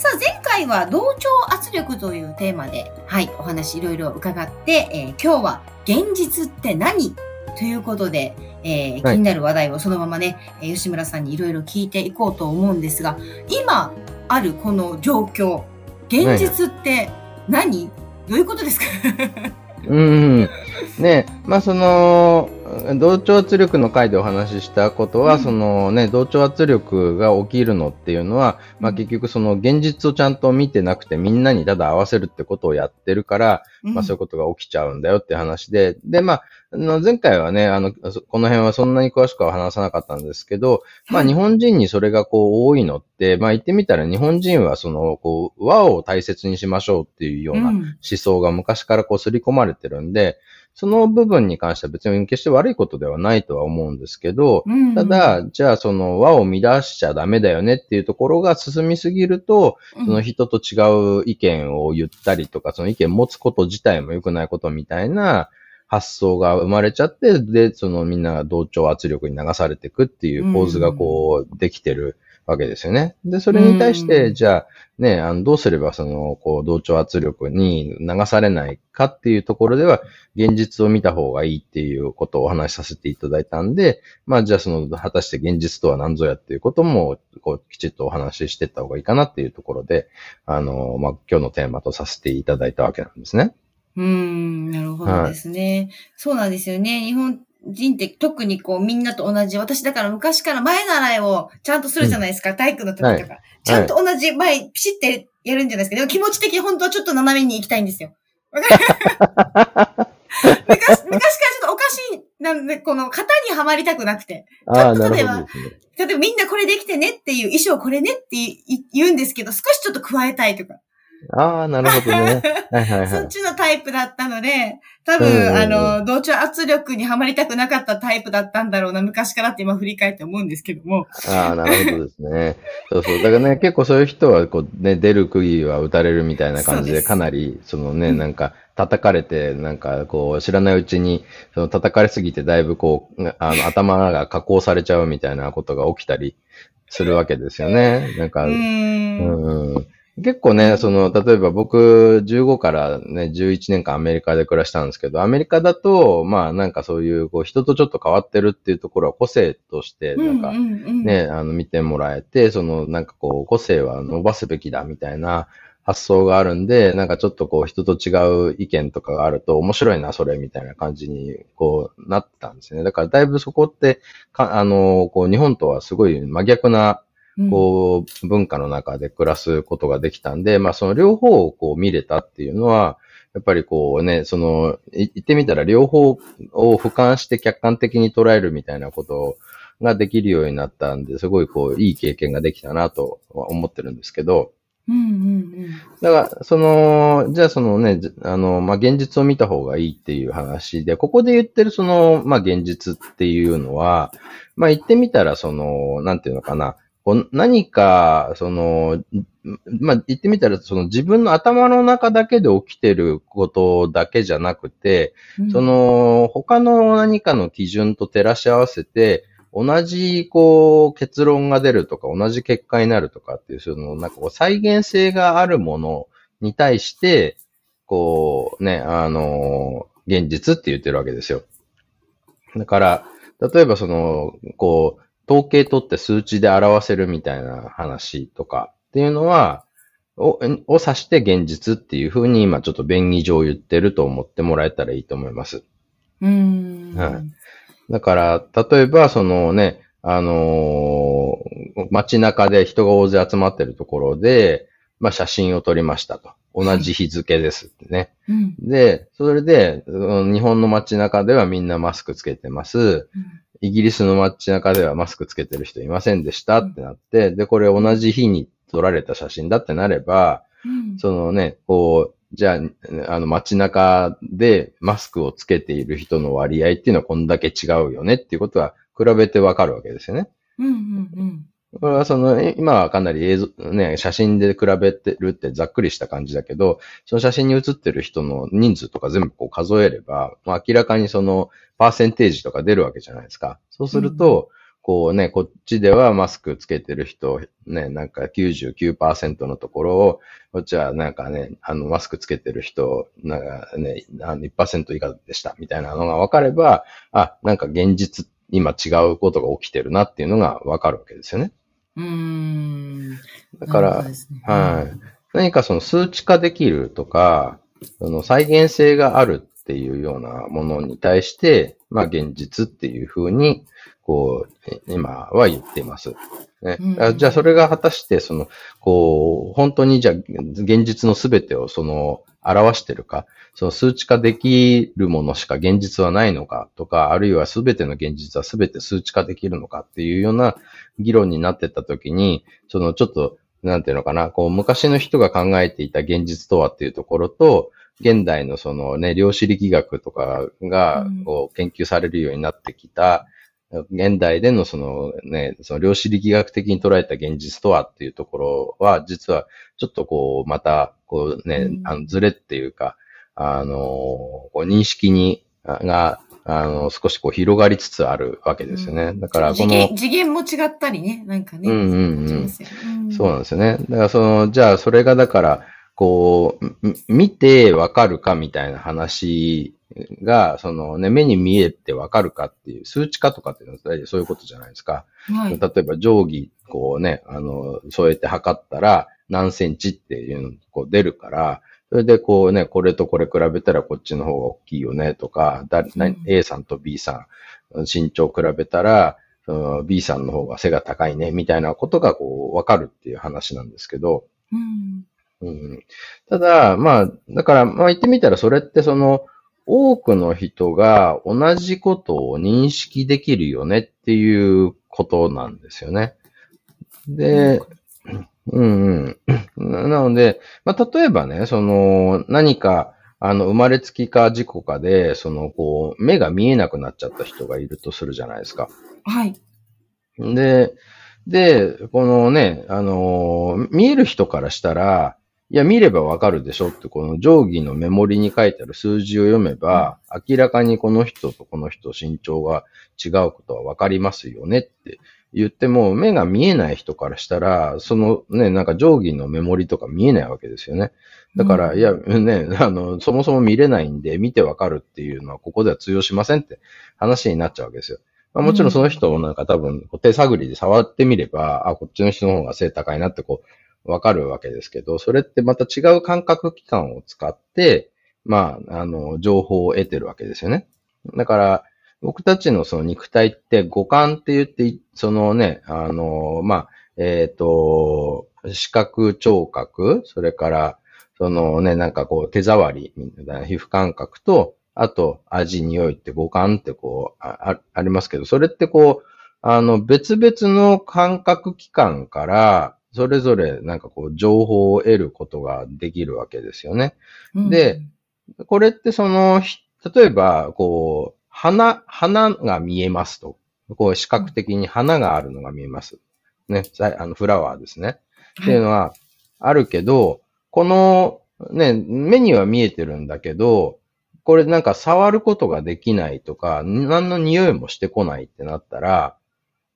さあ、前回は同調圧力というテーマで、はい、お話いろいろ伺って、えー、今日は現実って何ということで、えー、気になる話題をそのままね、はい、吉村さんにいろいろ聞いていこうと思うんですが、今あるこの状況、現実って何、はい、どういうことですか？うん。ね、まあその、同調圧力の回でお話ししたことは、うん、そのね、同調圧力が起きるのっていうのは、まあ結局その現実をちゃんと見てなくてみんなにただ合わせるってことをやってるから、うん、まあそういうことが起きちゃうんだよって話で、で、まあ、前回はね、あの、この辺はそんなに詳しくは話さなかったんですけど、まあ日本人にそれがこう多いのって、まあ言ってみたら日本人はその、こう、和を大切にしましょうっていうような思想が昔からこう刷り込まれてるんで、その部分に関しては別に決して悪いことではないとは思うんですけど、うんうん、ただ、じゃあその和を乱しちゃダメだよねっていうところが進みすぎると、その人と違う意見を言ったりとか、その意見持つこと自体も良くないことみたいな発想が生まれちゃって、で、そのみんなが同調圧力に流されていくっていう構図がこうできてるわけですよね。で、それに対して、じゃあ、ね、あの、どうすればその、こう、同調圧力に流されないかっていうところでは、現実を見た方がいいっていうことをお話しさせていただいたんで、まあ、じゃあその、果たして現実とは何ぞやっていうことも、こう、きちっとお話ししていった方がいいかなっていうところで、あの、まあ、今日のテーマとさせていただいたわけなんですね。うん、なるほどですね、はい。そうなんですよね。日本人って特にこうみんなと同じ、私だから昔から前習いをちゃんとするじゃないですか、うん、体育の時とか、はい。ちゃんと同じ前、ピシってやるんじゃないですか。でも気持ち的に本当はちょっと斜めに行きたいんですよ。昔、昔からちょっとおかしい、なんで、この型にはまりたくなくて。ちょっと例えば、ね、例えばみんなこれできてねっていう衣装これねって言うんですけど、少しちょっと加えたいとか。ああ、なるほどね。はいはいはい。そっちのタイプだったので、多分、あの、同調圧力にはまりたくなかったタイプだったんだろうな、昔からって今振り返って思うんですけども。ああ、なるほどですね。そうそう。だからね、結構そういう人は、こう、ね、出る釘は打たれるみたいな感じで、かなり、そのね、なんか、叩かれて、なんか、こう、知らないうちに、その叩かれすぎて、だいぶこう、あの、頭が加工されちゃうみたいなことが起きたりするわけですよね。なんか、うん。うん結構ね、その、例えば僕、15からね、11年間アメリカで暮らしたんですけど、アメリカだと、まあなんかそういう、こう、人とちょっと変わってるっていうところは個性として、なんか、ね、あの、見てもらえて、その、なんかこう、個性は伸ばすべきだみたいな発想があるんで、なんかちょっとこう、人と違う意見とかがあると面白いな、それ、みたいな感じに、こう、なったんですね。だからだいぶそこって、かあの、こう、日本とはすごい真逆な、こう、文化の中で暮らすことができたんで、まあその両方をこう見れたっていうのは、やっぱりこうね、その、言ってみたら両方を俯瞰して客観的に捉えるみたいなことができるようになったんで、すごいこう、いい経験ができたなと思ってるんですけど、うんうんうん。だから、その、じゃあそのね、あの、まあ、現実を見た方がいいっていう話で、ここで言ってるその、まあ、現実っていうのは、まあ、言ってみたらその、なんていうのかな、こう何か、その、まあ、言ってみたら、その自分の頭の中だけで起きてることだけじゃなくて、うん、その、他の何かの基準と照らし合わせて、同じ、こう、結論が出るとか、同じ結果になるとかっていう、その、なんかこう、再現性があるものに対して、こう、ね、あの、現実って言ってるわけですよ。だから、例えばその、こう、統計取って数値で表せるみたいな話とかっていうのは、を、を指して現実っていうふうに今ちょっと便宜上言ってると思ってもらえたらいいと思います。うん。はい。だから、例えばそのね、あのー、街中で人が大勢集まってるところで、まあ写真を撮りましたと。同じ日付ですってね。うん、で、それで、日本の街中ではみんなマスクつけてます。うんイギリスの街中ではマスクつけてる人いませんでしたってなって、で、これ同じ日に撮られた写真だってなれば、うん、そのね、こう、じゃあ、あの街中でマスクをつけている人の割合っていうのはこんだけ違うよねっていうことは比べてわかるわけですよね。うんうんうん。これはその、え今はかなり映像、ね、写真で比べてるってざっくりした感じだけど、その写真に写ってる人の人数とか全部こう数えれば、まあ、明らかにそのパーセンテージとか出るわけじゃないですか。そうすると、こうね、こっちではマスクつけてる人、ね、なんか99%のところを、こっちはなんかね、あの、マスクつけてる人、なんかね、あの1%以下でした、みたいなのが分かれば、あ、なんか現実、今違うことが起きてるなっていうのが分かるわけですよね。うーん。だから、ねはい。何かその数値化できるとか、その再現性があるっていうようなものに対して、まあ現実っていうふうに、こう、え今は言っています。ね。うんあじゃあそれが果たして、その、こう、本当にじゃあ現実のすべてをその、表してるか、その数値化できるものしか現実はないのかとか、あるいはすべての現実はすべて数値化できるのかっていうような議論になってったときに、そのちょっと、なんていうのかな、こう、昔の人が考えていた現実とはっていうところと、現代のそのね、量子力学とかがうん、こう、研究されるようになってきた、現代でのそのね、その量子力学的に捉えた現実とはっていうところは、実はちょっとこう、また、こうねう、んあの、ずれっていうか、あの、こう認識に、あが、あの、少しこう広がりつつあるわけですよね。だから、この、次元、も違ったりね、なんかね。うんうんうんそうなんですよね。だからその、じゃあそれがだから、こう、み見てわかるかみたいな話が、そのね、目に見えてわかるかっていう、数値化とかっていうのは大体そういうことじゃないですか。はい。例えば定規、こうね、あの、添えて測ったら何センチっていうのこう出るから、それでこうね、これとこれ比べたらこっちの方が大きいよねとか、だなうん A さんと B さん、身長比べたら、B さんの方が背が高いね、みたいなことがこう、わかるっていう話なんですけど、うん。うん、ただ、まあ、だから、まあ言ってみたらそれってその、多くの人が同じことを認識できるよねっていうことなんですよね。で、うんうん。ななので、まあ例えばね、その、何か、あの、生まれつきか事故かで、その、こう、目が見えなくなっちゃった人がいるとするじゃないですか。はい。で、で、このね、あのー見える人からしたら、いや、見ればわかるでしょって、この定規のメモリに書いてある数字を読めば、明らかにこの人とこの人身長が違うことはわかりますよねって言っても、目が見えない人からしたら、そのね、なんか定規のメモリとか見えないわけですよね。だから、うんいや、ね、あの、そもそも見れないんで、見てわかるっていうのは、ここでは通用しませんって話になっちゃうわけですよ。まあ、もちろんその人をなんか多分、手探りで触ってみれば、あ、こっちの人の方が背高いなってこう、わかるわけですけど、それってまた違う感覚器官を使って、まあ、あの、情報を得てるわけですよね。だから、僕たちのその肉体って五感って言って、そのね、あの、まあ、えっ、と、視覚、聴覚、それから、そのね、なんかこう手触りみたいな皮膚感覚と、あと味、匂いって五感ってこう、あありますけど、それってこう、あの別々の感覚器官から、それぞれなんかこう情報を得ることができるわけですよね。うんで、これってその、ひ例えば、こう、花、花が見えますと。こう視覚的に花があるのが見えます。ね、さあのフラワーですね。っていうのはあるけど、この、ね、目には見えてるんだけど、これなんか触ることができないとか、何の匂いもしてこないってなったら、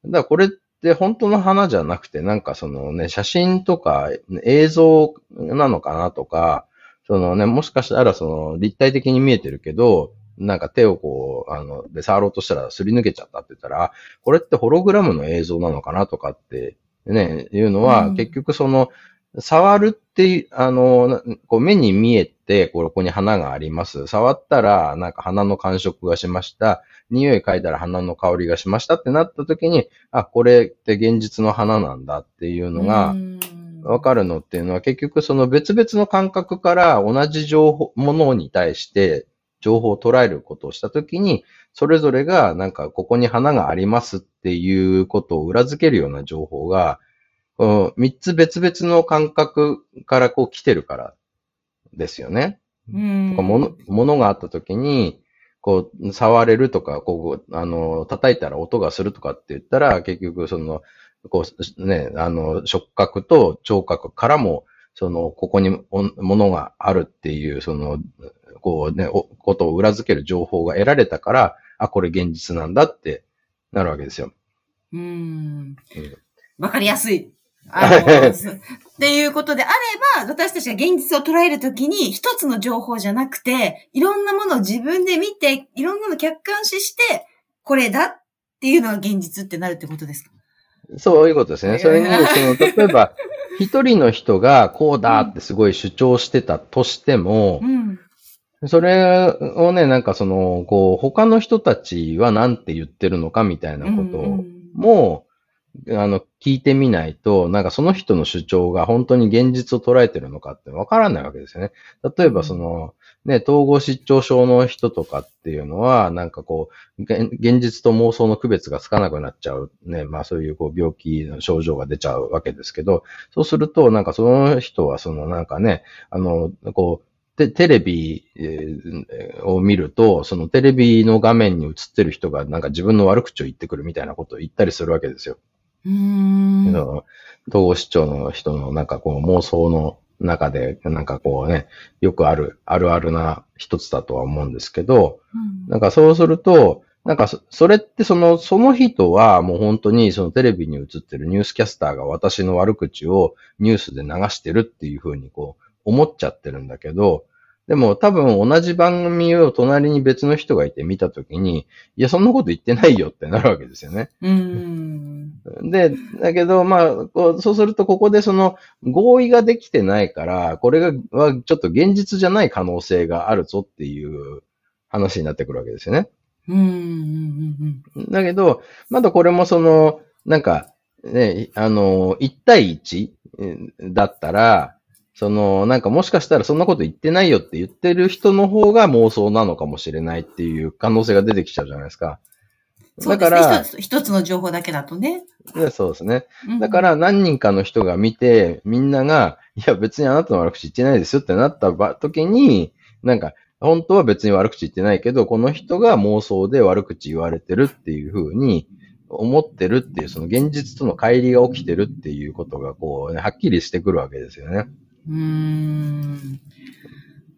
だからこれって本当の花じゃなくて、なんかそのね、写真とか映像なのかなとか、そのね、もしかしたらその立体的に見えてるけど、なんか手をこう、あの、で触ろうとしたらすり抜けちゃったって言ったら、あこれってホログラムの映像なのかなとかって、ね、いうのは、うん。結局その、触るっていう、あの、なこう目に見えて、ここに花があります。触ったら、なんか花の感触がしました。匂い嗅いだら花の香りがしましたってなった時に、あ、これって現実の花なんだっていうのが、うんわかるのっていうのは結局その別々の感覚から同じ情報、ものに対して情報を捉えることをしたときに、それぞれがなんかここに花がありますっていうことを裏付けるような情報が、三つ別々の感覚からこう来てるからですよね。うん。とか物、物があった時に、こう、触れるとか、こう、あの、叩いたら音がするとかって言ったら、結局、その、こう、ね、あの、触覚と聴覚からも、その、ここにお物があるっていう、その、こうね、おことを裏付ける情報が得られたから、あ、これ現実なんだってなるわけですよ。うんうん。わかりやすい。あ っていうことであれば、私たちが現実を捉えるときに、一つの情報じゃなくて、いろんなものを自分で見て、いろんなの客観視して、これだっていうのが現実ってなるってことですか？そういうことですね。それに、その、例えば、一人の人がこうだってすごい主張してたとしてもう、ん。それをね、なんかその、こう、他の人たちは何て言ってるのかみたいなことうんうんも、あの、聞いてみないと、なんかその人の主張が本当に現実を捉えてるのかってわからないわけですよね。例えばその、ね、統合失調症の人とかっていうのは、なんかこう、現現実と妄想の区別がつかなくなっちゃう。ね、まあそういうこう病気の症状が出ちゃうわけですけど、そうすると、なんかその人はそのなんかね、あの、こう、テテレビえーを見ると、そのテレビの画面に映ってる人がなんか自分の悪口を言ってくるみたいなことを言ったりするわけですよ。うーん。統合失調の人のなんかこう妄想の中で、なんかこうね、よくある、あるあるな一つだとは思うんですけど、うんなんかそうすると、なんかそそれってその、その人はもう本当にそのテレビに映ってるニュースキャスターが私の悪口をニュースで流してるっていうふうにこう思っちゃってるんだけど、でも多分同じ番組を隣に別の人がいて見たときに、いや、そんなこと言ってないよってなるわけですよね。うーん。で、だけど、まあ、こうそうすると、ここでその合意ができてないから、これが、はちょっと現実じゃない可能性があるぞっていう話になってくるわけですよね。うん。うん。うん。だけど、まだこれもその、なんか、ね、あの、1対1だったら、その、なんかもしかしたらそんなこと言ってないよって言ってる人の方が妄想なのかもしれないっていう可能性が出てきちゃうじゃないですか。だから一つ、一つの情報だけだとね。でそうですね。うんだか、ら何人かの人が見て、みんなが、いや別にあなたの悪口言ってないですよってなった場時に、なんか、本当は別に悪口言ってないけど、この人が妄想で悪口言われてるっていう風に思ってるっていう、その現実との乖離が起きてるっていうことが、こう、ね、はっきりしてくるわけですよね。うーん。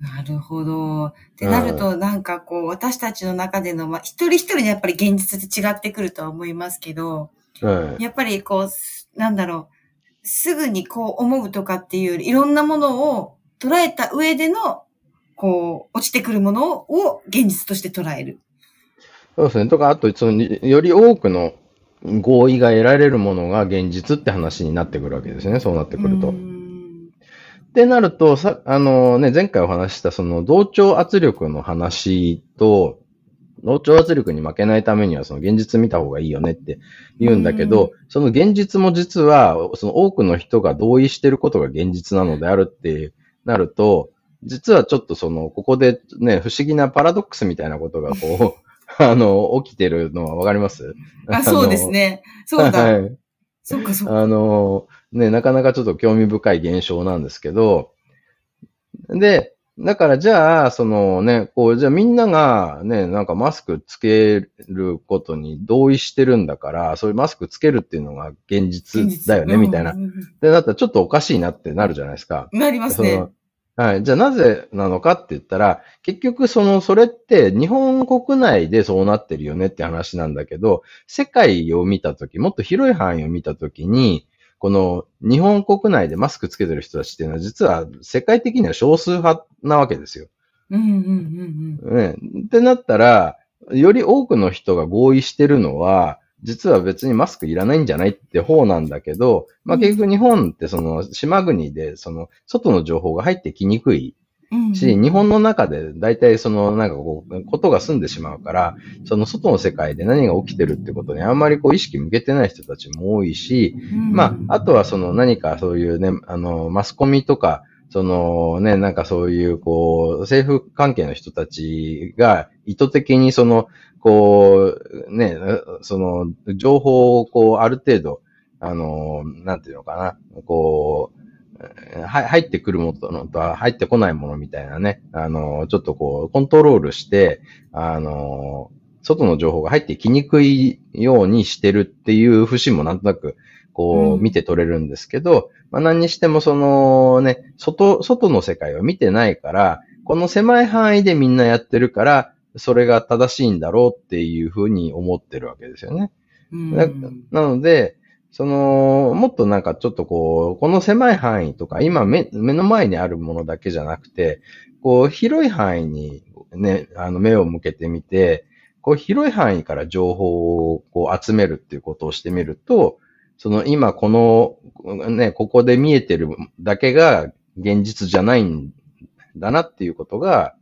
なるほど。ってなると、なんかこう、私たちの中での、まあ、一人一人のやっぱり現実って違ってくるとは思いますけど、うん。やっぱりこう、すなんだろう、すぐにこう思うとかっていういろんなものを捉えた上での、こう、落ちてくるものを現実として捉える。そうですね。とか、あと、その、より多くの合意が得られるものが現実って話になってくるわけですね。そうなってくると。ってなると、さ、あのね、前回お話ししたその同調圧力の話と、同調圧力に負けないためにはその現実見た方がいいよねって言うんだけど、その現実も実は、その多くの人が同意してることが現実なのであるってなると、実はちょっとその、ここでね、不思議なパラドックスみたいなことがこう、あの、起きてるのはわかります？あ、そうですね。そうだ。はい。そっかそっか。あの、ね、なかなかちょっと興味深い現象なんですけど、で、だからじゃあ、そのね、こう、じゃあみんながね、なんかマスクつけることに同意してるんだから、そういうマスクつけるっていうのが現実だよね、みたいな。っうんうんてなったらちょっとおかしいなってなるじゃないですか。うんなりますね。はい。じゃあなぜなのかって言ったら、結局その、それって日本国内でそうなってるよねって話なんだけど、世界を見たとき、もっと広い範囲を見たときに、この日本国内でマスクつけてる人たちっていうのは実は世界的には少数派なわけですよ。うんうんうんね。ってなったら、より多くの人が合意してるのは、実は別にマスクいらないんじゃないって方なんだけど、まあ結局日本ってその島国でその外の情報が入ってきにくいうん。し、日本の中で大体そのなんかこう、ことが済んでしまうから、その外の世界で何が起きてるってことにあんまりこう意識向けてない人たちも多いし、うんまあ、あとはその何かそういうね、あの、マスコミとか、そのね、なんかそういう、こう、政府関係の人たちが意図的にその、こう、ね、その、情報をこう、ある程度、あの、なんていうのかな、こう、入ってくるものとは入ってこないものみたいなね、あの、ちょっとこう、コントロールして、あの、外の情報が入ってきにくいようにしてるっていう節もなんとなく、こう、見て取れるんですけど、うん、まあ何にしてもそのね、外、外の世界を見てないから、この狭い範囲でみんなやってるから、それが正しいんだろうっていうふうに思ってるわけですよね。うん、なので、その、もっとなんかちょっとこう、この狭い範囲とか、今目目の前にあるものだけじゃなくて、こう、広い範囲にね、あの、目を向けてみて、こう、広い範囲から情報をこう集めるっていうことをしてみると、その今この、ね、ここで見えてるだけが現実じゃないんだなっていうことが、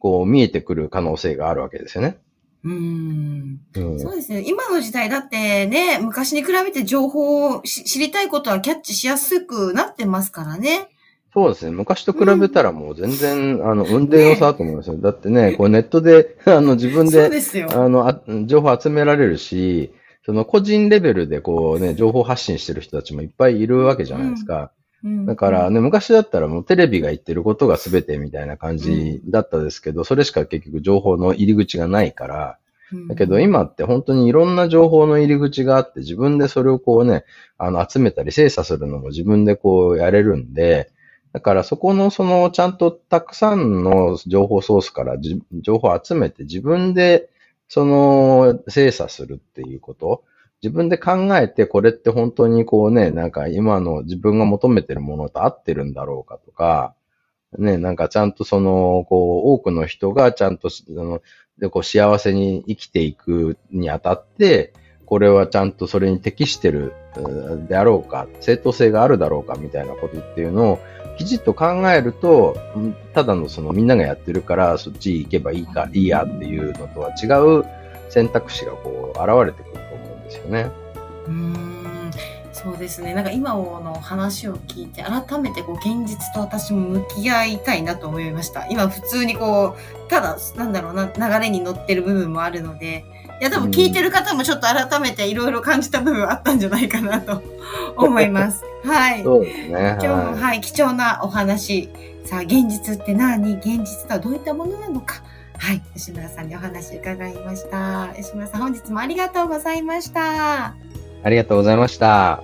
こう見えてくる可能性があるわけですよね。うん、そうですね。今の時代だってね、昔に比べて情報を知りたいことはキャッチしやすくなってますからね。そうですね。昔と比べたらもう全然、うん、あの、運転の差だと思いますよ。ね、だってね、こうネットで、あの、自分で、であのあ、情報集められるし、その個人レベルでこうね、情報発信してる人たちもいっぱいいるわけじゃないですか。だからね、昔だったらもうテレビが言ってることが全てみたいな感じだったですけど、それしか結局情報の入り口がないから、だけど今って本当にいろんな情報の入り口があって、自分でそれをこうね、あの集めたり精査するのも自分でこうやれるんで、だからそこのそのちゃんとたくさんの情報ソースから情報を集めて自分でその精査するっていうこと。自分で考えて、これって本当にこうね、なんか今の自分が求めてるものと合ってるんだろうかとか、ね、なんかちゃんとその、こう、多くの人がちゃんと、その、で、こう、幸せに生きていくにあたって、これはちゃんとそれに適してるであろうか、正当性があるだろうかみたいなことっていうのをきちっと考えると、ただのそのみんながやってるからそっち行けばいいか、いいやっていうのとは違う選択肢がこう現れてくる。ですよね。うんそうですね。なんか今の話を聞いて、改めてこう現実と私も向き合いたいなと思いました。今普通にこう、ただ、なんだろうな、流れに乗ってる部分もあるので、いや、多分聞いてる方もちょっと改めていろいろ感じた部分あったんじゃないかなと思います。はい。そうですね。今日も、はい、貴重なお話。さあ、現実って何？現実とはどういったものなのか？はい、吉村さんにお話伺いました。吉村さん、本日もありがとうございました。ありがとうございました。